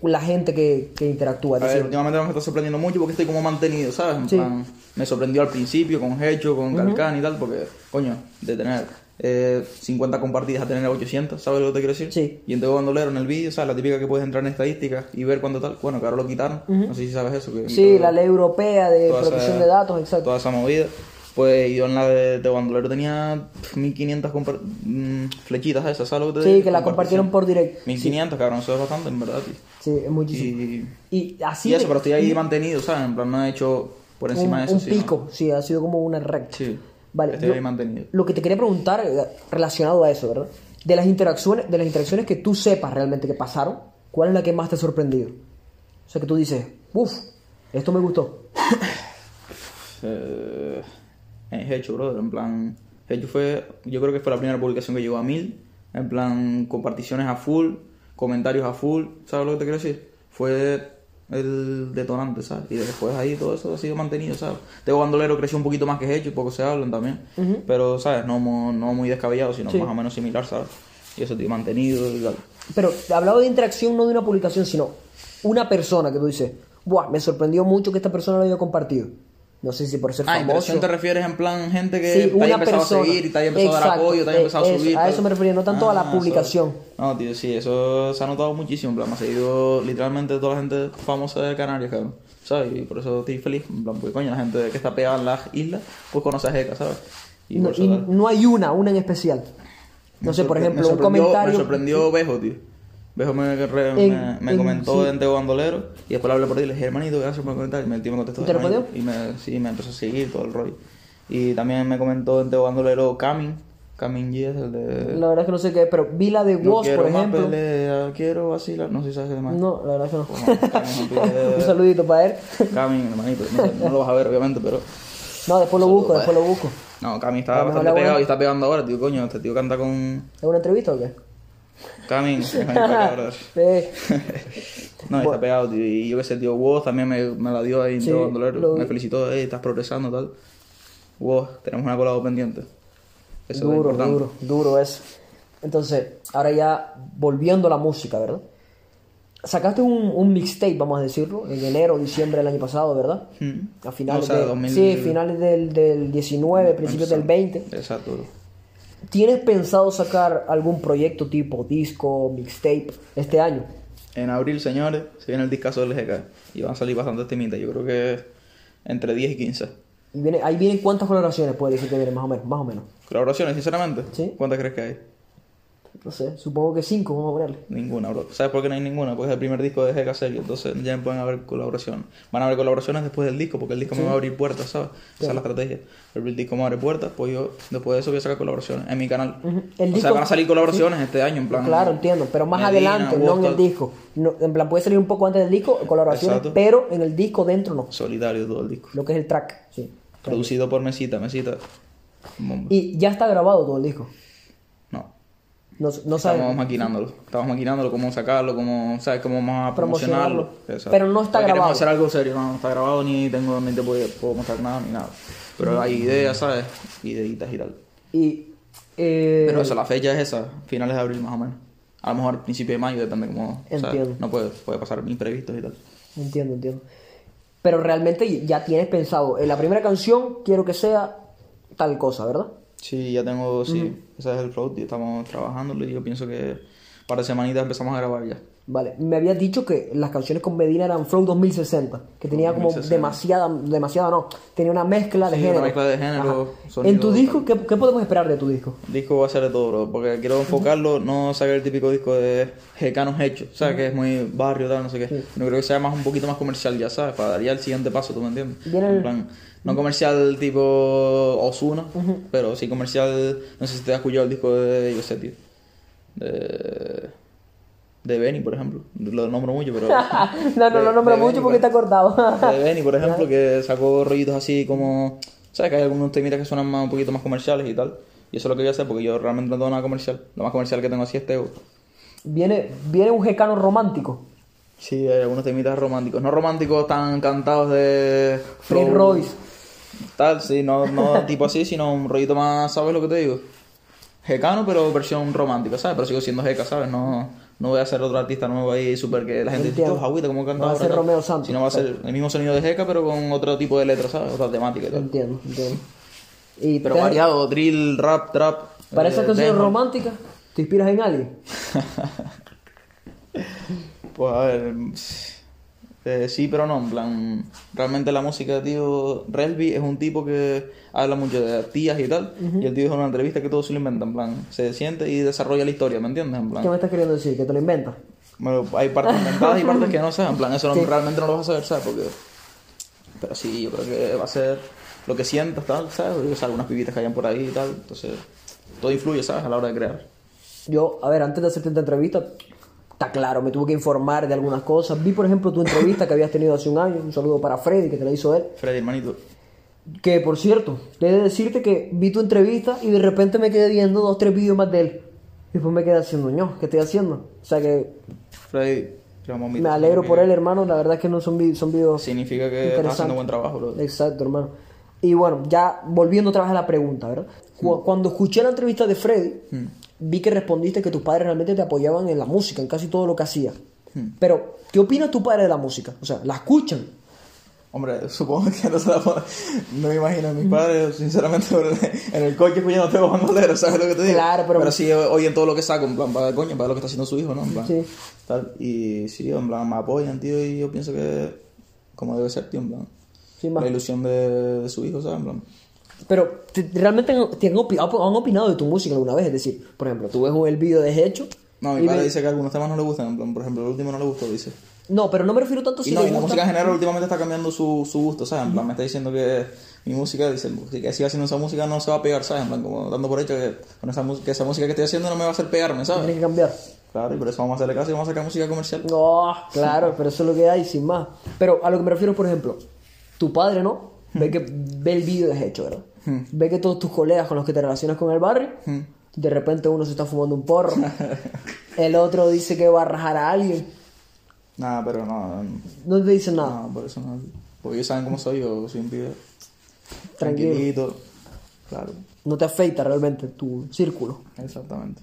la gente que, que interactúa? A ver, últimamente me está sorprendiendo mucho porque estoy como mantenido, ¿sabes? En Sí. plan, me sorprendió al principio con Hecho, con Calcan y tal, porque, coño, de tener eh, 50 compartidas a tener 800, ¿sabes lo que te quiero decir? Sí. Y entonces cuando leo en el vídeo, ¿sabes? La típica que puedes entrar en estadísticas y ver cuánto tal. Bueno, que ahora lo quitaron, no sé si sabes eso. Que sí, todo- la ley europea de protección esa- de datos, exacto. Toda esa movida. Pues yo en la de, de Bandolero tenía 1500 compar- mm, flechitas esas, ¿sabes lo que te Sí, que la compartieron por directo. 1500, cabrón, eso es bastante, en verdad, tío. Sí, es muchísimo. Y, Y así y eso, de- pero estoy ahí mantenido, ¿sabes? En plan, no he hecho por un, encima de eso. un sí, ¿no? pico, sí, ha sido como una recta. Sí. Vale, mantenido. Lo que te quería preguntar eh, relacionado a eso, ¿verdad? De las interacciones, de las interacciones que tú sepas realmente que pasaron, ¿cuál es la que más te ha sorprendido? O sea, que tú dices, uff, esto me gustó. Eh, Hecho, brother, en plan... Hecho fue, yo creo que fue la primera publicación que llegó a mil, en plan, comparticiones a full, comentarios a full, ¿sabes lo que te quiero decir? Fue el detonante, ¿sabes? Y después ahí todo eso ha sido mantenido, ¿sabes? Tego Bandolero creció un poquito más que Hecho, poco se hablan también, pero, ¿sabes? No, muy descabellado, sino Sí. más o menos similar, ¿sabes? Y eso, tío, mantenido y tal. Pero he hablado de interacción no de una publicación, sino una persona que tú dices, Buah, me sorprendió mucho que esta persona lo haya compartido. No sé si por ser Ah, famoso. interacción te refieres en plan gente que Sí, te haya empezado persona. a seguir y te haya empezado a dar apoyo, te haya eh, empezado a eso, subir. a eso me refería, no tanto a la eso- publicación. No, tío, sí, eso se ha notado muchísimo. En plan, me ha seguido literalmente toda la gente famosa de Canarias, cabrón. ¿Sabes? Y por eso estoy feliz. En plan, porque coño, la gente que está pegada en las islas, pues conoce a Jeca, ¿sabes? Y No, y hay una, una en especial. No Me sé, por ejemplo, un comentario. Me sorprendió Bejo, tío. Bejo me, me, me en- comentó sí. en Teo Bandolero y después le hablé por ti y le dije, hermanito, gracias por comentar. Y me- el tío me contestó. ¿Y te respondió? Y me, sí, me empezó a seguir todo el rollo. Y también me comentó en Teo Bandolero Camin. Camin G es el de. La verdad es que no sé qué es, pero vi la de Woz, por más ejemplo. pelea, quiero vacilar. No sé si sabes qué más. No, la verdad es que no. Bueno, Camin es un de- saludito para él. Camin, hermanito. No, lo vas a ver, obviamente, pero. No, después lo busco, después lo busco. No, Camin está lo bastante pegado buena- y está pegando ahora, tío. Coño, este tío canta con. ¿Es una entrevista o qué? Camin. es. Sí. No, está pegado, tío. Y yo que sé, tío, Woz también me, me la dio ahí en Sí, todo. Me felicitó, eh, estás progresando, tal. Woz, tenemos una colado pendiente. Eso es duro, importante. duro, duro eso. Entonces, ahora ya volviendo a la música, ¿verdad? Sacaste un, un mixtape, vamos a decirlo, en enero, diciembre del año pasado, ¿verdad? Mm. A finales, O sea, de- 2000 sí, finales del, del 19, principios del 20. Exacto. ¿Tienes pensado sacar algún proyecto tipo disco, mixtape este año? En abril, señores, se viene el discazo del GK. Y van a salir bastantes temitas. Yo creo que entre 10 y 15. Y viene, ahí vienen cuántas colaboraciones puede decir que vienen, más o menos, más o menos. ¿Colaboraciones, sinceramente? Sí. ¿Cuántas crees que hay? No sé, supongo que cinco, vamos a ponerle. Ninguna, bro. ¿Sabes por qué no hay ninguna? Porque es el primer disco de GK serio, entonces ya pueden haber colaboraciones. Van a haber colaboraciones después del disco, porque el disco me va a abrir puertas, ¿sabes? Esa es la estrategia. El disco me abre puertas, pues yo después de eso voy a sacar colaboraciones en mi canal. El o disco- sea, van a salir colaboraciones este año, en plan. Claro, entiendo, pero más Medina, adelante, no en el disco. No, en plan, puede salir un poco antes del disco, colaboraciones, Exacto. pero en el disco dentro no. Solidario todo el disco. Lo que es el track, sí. Producido por Mesita, Mesita. Bomba. Y ya está grabado todo el disco. No. No, no Estamos sabes. maquinándolo. Estamos maquinándolo, cómo sacarlo, cómo, ¿sabes? Cómo vamos a Promocionarlo. Exacto. Pero no está Porque grabado. Queremos hacer algo serio, no, no está grabado ni tengo ni te puedo, puedo mostrar nada ni nada. Pero hay ideas, ¿sabes? Ideitas y tal. Y Eh, Pero eso, la fecha es esa, finales de abril más o menos. A lo mejor principio de mayo, depende cómo. Entiendo. no puede, puede pasar imprevistos y tal. Entiendo, entiendo. Pero realmente ya tienes pensado, en la primera canción quiero que sea tal cosa, ¿verdad? Sí, ya tengo, sí, ese es el flow, y estamos trabajándolo y yo pienso que para semanitas empezamos a grabar ya. Vale, me habías dicho que las canciones con Medina eran Flow 2060, que tenía como 2060. demasiada, demasiada no, tenía una mezcla de Sí, género. una mezcla de género, En tu disco. ¿qué, qué podemos esperar de tu disco? Disco va a ser de todo, bro, porque quiero enfocarlo, no sacar el típico disco de Gecanos hechos, ¿sabes? Que es muy barrio, tal, no sé qué. No creo que sea más un poquito más comercial, ya sabes, para dar ya el siguiente paso, ¿tú me entiendes? Viene el- En plan, no comercial tipo Osuna, pero sí comercial, no sé si te has escuchado el disco de, yo sé, tío, de... De Benny, por ejemplo. Lo nombro mucho, pero... no, no de- lo nombro mucho Benny, porque por- está cortado. de Benny, por ejemplo, que sacó rollitos así como. ¿Sabes? Que hay algunos temitas que suenan más, un poquito más comerciales y tal. Y eso es lo que voy a hacer porque yo realmente no tengo nada comercial. Lo más comercial que tengo así es Teo. viene, viene un jecano romántico. Sí, hay algunos temitas románticos. No románticos tan cantados de. Fred flow, Royce. Tal, sí, no, no tipo así, sino un rollito más, ¿sabes lo que te digo? Jecano, pero versión romántica, ¿sabes? Pero sigo siendo jeca, ¿sabes? No, no voy a ser otro artista nuevo ahí, súper que la gente dice. "Oh, ¿cómo canta No va a ahora?", ser tal. Romeo Santos. Sino va a ser el mismo sonido de jeca, pero con otro tipo de letra, ¿sabes? Otra temática y tal. Entiendo, entiendo. Y Pero variado, drill, rap, trap. Para eh, esas canciones románticas, ¿te inspiras en alguien? Pues a ver, eh, sí, pero no, en plan, realmente la música, tío, Resby es un tipo que habla mucho de tías y tal, y el tío dijo en una entrevista que todo se lo inventa, en plan, se siente y desarrolla la historia, ¿me entiendes? En ¿Qué me plan, estás queriendo decir? ¿Que te lo inventas? bueno, hay partes inventadas y partes que no sé, en plan, eso no- realmente no lo vas a saber, ¿sabes? Porque, pero sí, yo creo que va a ser lo que sientas, tal, ¿sabes? Yo sé, algunas pibitas que hayan por ahí y tal, entonces, todo influye, ¿sabes? A la hora de crear. Yo, a ver, antes de hacerte esta entrevista, está claro, me tuve que informar de algunas cosas. Vi, por ejemplo, tu entrevista que habías tenido hace un año. Un saludo para Freddy, que te la hizo él. Freddy, hermanito. Que, por cierto, he de decirte que vi tu entrevista y de repente me quedé viendo dos, tres vídeos más de él. Y después me quedé haciendo, ño, ¿qué estoy haciendo? O sea que Freddy, me alegro por él, hermano. La verdad es que no son, vi- son videos Significa que estás haciendo buen trabajo, bro. Exacto, hermano. Y bueno, ya volviendo otra vez a la pregunta, ¿verdad? Cu- Cuando escuché la entrevista de Freddy, vi que respondiste que tus padres realmente te apoyaban en la música, en casi todo lo que hacías. Pero, ¿qué opina tu padre de la música? O sea, ¿la escuchan? Hombre, supongo que no se la No me imagino a mis padres, sinceramente, el- en el coche escuchando Teo Bandolero, ¿sabes lo que te digo? Claro, pero- sí oyen todo lo que saco, en plan, para coño, para lo que está haciendo su hijo, ¿no? En plan, Sí. tal. Y sí, en plan, me apoyan, tío, y yo pienso que. Como debe ser, tío, en plan. Sí. La ilusión de, de su hijo, ¿sabes? En plan. Pero, ¿te- ¿realmente han, opinado de tu música alguna vez? Es decir, por ejemplo, tú ves el vídeo de Hecho. No, mi padre dice que algunos temas no le gustan, por ejemplo, el último no le gustó, dice. No, pero no me refiero tanto si Y no, la música en general últimamente está cambiando su, su gusto, ¿sabes? En plan, me está diciendo que mi música, dice, que siga haciendo esa música no se va a pegar, ¿sabes? En plan, como dando por hecho que, con esa, que esa música que estoy haciendo no me va a hacer pegarme, Tienes ¿sabes? que cambiar. Claro, y por eso vamos a hacerle caso y vamos a sacar música comercial. No, claro, pero eso es lo que hay, sin más. Pero a lo que me refiero, por ejemplo, tu padre, ¿no? Ve que ve el vídeo de hecho, ¿verdad? Ve que todos tus colegas con los que te relacionas con el barrio, de repente uno se está fumando un porro, el otro dice que va a rajar a alguien, Nada, pero no, no, no te dicen nada. no, por eso no. Porque ellos saben cómo soy, yo soy un pibe Tranquilo. tranquilito. Claro, No te afecta realmente tu círculo. exactamente.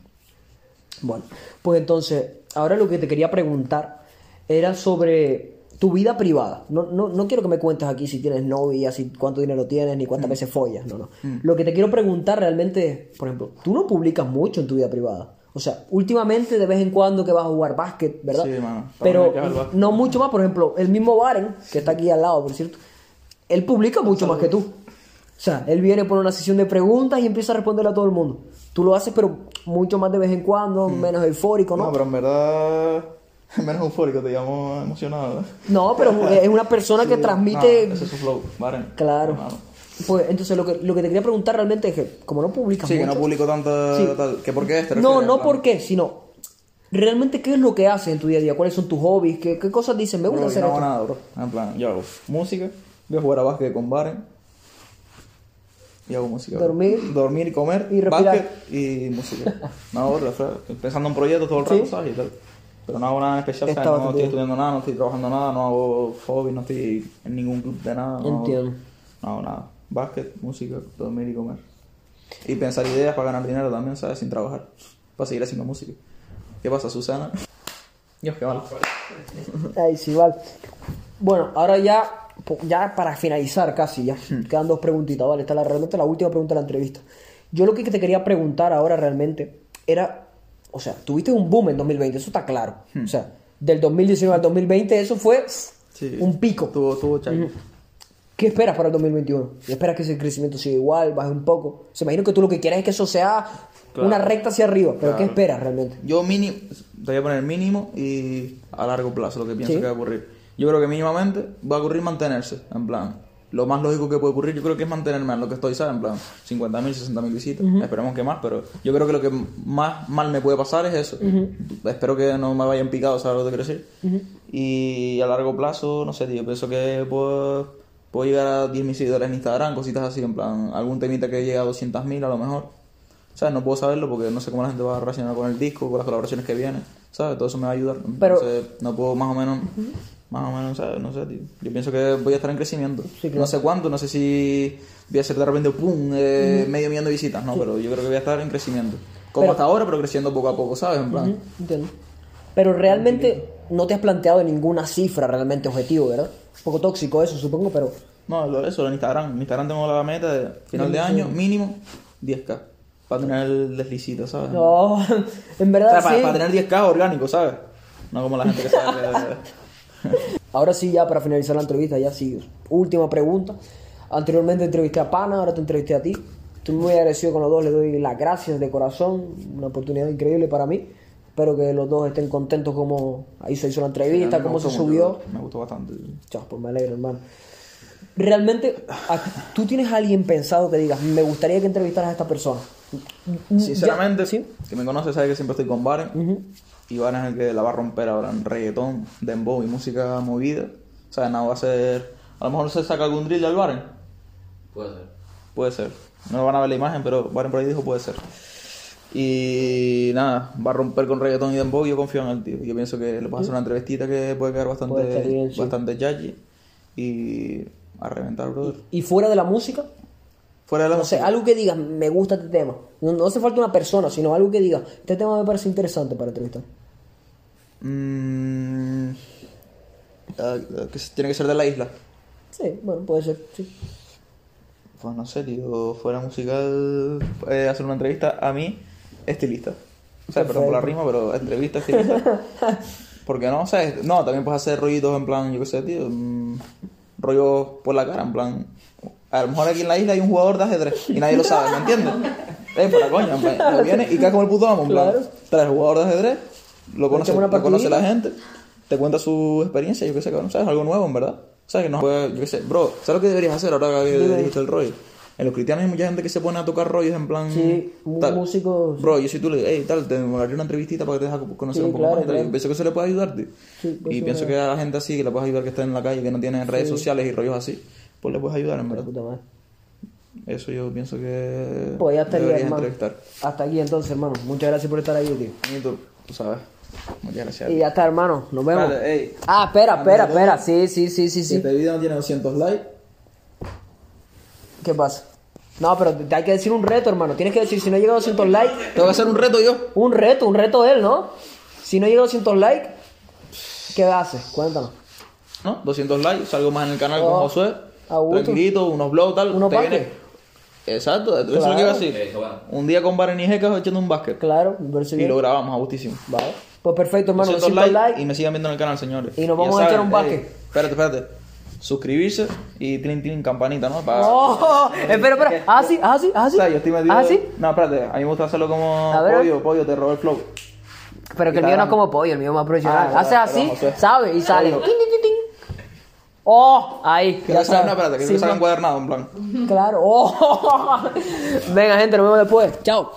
Bueno, pues entonces, ahora lo que te quería preguntar era sobre tu vida privada. No, no, no quiero que me cuentes aquí si tienes novia, si cuánto dinero tienes, ni cuántas veces follas, no, no. Lo que te quiero preguntar realmente es, por ejemplo, tú no publicas mucho en tu vida privada. O sea, últimamente de vez en cuando que vas a jugar básquet, ¿verdad? Sí, mano, Pero básquet. no mucho más, por ejemplo, el mismo Baren, que está aquí al lado, por cierto, él publica mucho más que tú. O sea, él viene por una sesión de preguntas y empieza a responderle a todo el mundo. Tú lo haces, pero mucho más de vez en cuando, menos eufórico, ¿no? No, pero en verdad, menos eufórico, te llamo emocionado. ¿eh? No, pero es una persona que transmite. No, ese es su flow, Varen. Claro. Pues entonces lo que, lo que te quería preguntar realmente es que, como no publicas Sí, que no publico tanta. Sí. Tal, ¿Que por qué este? No, no por qué, sino realmente qué es lo que haces en tu día a día, cuáles son tus hobbies, qué, qué cosas dices, me gusta Bro, hacer no hago esto. nada, bro. En plan, yo hago música, voy a jugar a básquet con Baren. Y hago música. bro. Dormir. Dormir y comer. Y respirar. básquet y música. No, estoy pensando en proyectos todo el rato, Sí. ¿sabes? Y tal. Pero no hago nada en especial, Está ¿sabes? No estoy estudiando nada, no estoy trabajando nada, no hago hobby, no estoy en ningún club de nada. No Entiendo. Hago, no hago nada. Básquet, música, dormir y comer. Y pensar ideas para ganar dinero también, ¿sabes? Sin trabajar. Para seguir haciendo música. ¿Qué pasa, Susana? Dios, qué mal. Ay, sí, vale. Bueno, ahora ya, ya para finalizar casi, ya. Quedan dos preguntitas, ¿vale? Esta es la, realmente la última pregunta de la entrevista. Yo lo que te quería preguntar ahora realmente era, o sea, tuviste un boom en 2020, eso está claro. O sea, del 2019 al 2020 eso fue Sí. un pico. Tuvo, tuvo. ¿Qué esperas para el 2021? ¿Esperas que ese crecimiento siga igual, baje un poco? Se imagino que tú lo que quieres es que eso sea Claro. una recta hacia arriba, pero ¿qué Claro. esperas realmente? Yo mínimo, te voy a poner mínimo y a largo plazo lo que pienso Sí. que va a ocurrir. Yo creo que mínimamente va a ocurrir mantenerse, en plan. Lo más lógico que puede ocurrir, yo creo que es mantenerme en lo que estoy, ¿sabes? En plan, 50.000, 60.000 visitas. Esperemos que más, pero yo creo que lo que más mal me puede pasar es eso. Espero que no me vayan picado, ¿sabes lo que quiero decir? Y a largo plazo, no sé, tío, pienso que puedo, puedo llegar a 10.000 seguidores en Instagram, cositas así, en plan, algún temita que llegue a 200.000 a lo mejor. ¿Sabes? No puedo saberlo porque no sé cómo la gente va a reaccionar con el disco, con las colaboraciones que vienen. ¿Sabes? Todo eso me va a ayudar. Pero- Entonces, no puedo más o menos... Más o menos, ¿sabes? No sé, tío. Yo pienso que voy a estar en crecimiento. Sí, claro. No sé cuánto, no sé si voy a ser de repente, ¡pum! eh, medio millón de visitas. No, pero yo creo que voy a estar en crecimiento. Como Pero- hasta ahora, pero creciendo poco a poco, ¿sabes? En plan... Entiendo. Pero realmente no te has planteado ninguna cifra realmente objetivo, ¿verdad? Un poco tóxico eso, supongo, pero... No, lo- eso, en Instagram. En Instagram tengo la meta de final de año, mínimo 10k. Para tener el deslicito, ¿sabes? No, en O verdad sea, para, sí. para tener 10k orgánico, ¿sabes? No como la gente que sabe que... Ahora sí, ya para finalizar la entrevista, ya sí. Última pregunta. Anteriormente entrevisté a Pana, ahora te entrevisté a ti. Estoy muy agradecido con los dos, les doy las gracias de corazón. Una oportunidad increíble para mí. Espero que los dos estén contentos como ahí se hizo la entrevista, me cómo se subió. Me gustó bastante. Chao, pues me alegro, hermano. Realmente, ¿tú tienes a alguien pensado que digas, me gustaría que entrevistaras a esta persona? Sinceramente, ¿sí? que me conoce sabe que siempre estoy con Baren. Y Baren es el que la va a romper ahora en reggaetón, dembow y música movida. O sea, nada, va a ser... A lo mejor se saca algún drill del Baren. Puede ser. Puede ser. No van a ver la imagen, pero Baren por ahí dijo puede ser. Y nada, va a romper con reggaetón y dembow y yo confío en el tío. Yo pienso que le puedo hacer una entrevistita que puede quedar bastante, Puede estar bien, sí. bastante judgy. Y a reventar, brother. Y fuera de la música, Fuera de la no sé, algo que digas, me gusta este tema. No, no hace falta una persona, sino algo que diga, este tema me parece interesante para entrevistar. Mm, ah, que se- tiene que ser de la isla. Sí, bueno, puede ser, sí. Pues no sé, tío, fuera musical, eh, hacer una entrevista a mí, estilista. O sea, perdón por la rima, pero entrevista, estilista. Porque no, o sea, no, también puedes hacer rollitos en plan, yo qué sé, tío, mm, rollos por la cara, en plan. A lo mejor aquí en la isla hay un jugador de ajedrez y nadie lo sabe, ¿me entiendes? Es por la coña, plan, lo viene y cae como el puto amo, en plan. Claro. Traes jugador de ajedrez, lo conoce, lo conoce la gente, te cuenta su experiencia, yo qué sé, cabrón, ¿sabes? Algo nuevo, en verdad. ¿Sabes? Que no puede, yo qué sé, bro, ¿sabes lo que deberías hacer ahora que dijiste el rollo? En los cristianos hay mucha gente que se pone a tocar rollos en plan. Sí, tal. músicos- Bro, yo si tú le dices, hey, tal, te haré una entrevistita para que te dejes conocer Sí, un poco claro, más. y tal. claro. Yo pienso que eso le puede ayudarte. Sí, pues y pienso que a la gente así, que le puedes ayudar que está en la calle, que no tiene redes sociales y rollos así, pues le puedes ayudar, en verdad. puta madre. Eso yo pienso que. Pues ya estaría, hermano. entrevistar. Hasta aquí entonces, hermano. Muchas gracias por estar ahí, tío. Y tú, tú sabes. Muchas gracias. Y ya está, hermano. Nos vemos. Ey. Ah, espera, espera, espera. Sí, sí, sí, sí, Si sí. este video no tiene 200 likes, ¿Qué pasa? No, pero te hay que decir un reto, hermano. Tienes que decir, si no llega a 200 likes, tengo que hacer un reto yo. un reto, un reto de él, ¿no? Si no llega a 200 likes, ¿qué haces? Cuéntanos. ¿No? 200 likes, salgo más en el canal Oh, con Josué. Tranquilito, unos blogs, tal. Unos te viene- baskets. Exacto, eso es lo que iba a decir. Eso. Un día con Baren y Jecas echando un básquet. Claro, Y bien. lo grabamos a gustísimo. Vale. Pues perfecto, hermano. 200 200 likes likes. y me sigan viendo en el canal, señores. Y nos Ya vamos a echar un básquet. ey, espérate, espérate. Suscribirse y tin, tin, campanita, ¿no? Para... Oh, espera, espera. Ah, sí, ah, sí, ah, sí. O sea, yo estoy metido... Ah, sí. No, espérate, a mí me gusta hacerlo como pollo, pollo, te robó el flow. Pero que el mío no es como pollo, el mío es más profesional. Ah, Haces así. ¿sabes? Y sale. Oh, ahí. Que no sabes. no, espérate, que no sacan man. cuadernado, en plan. Claro. Oh. Venga, gente, nos vemos después. Chao.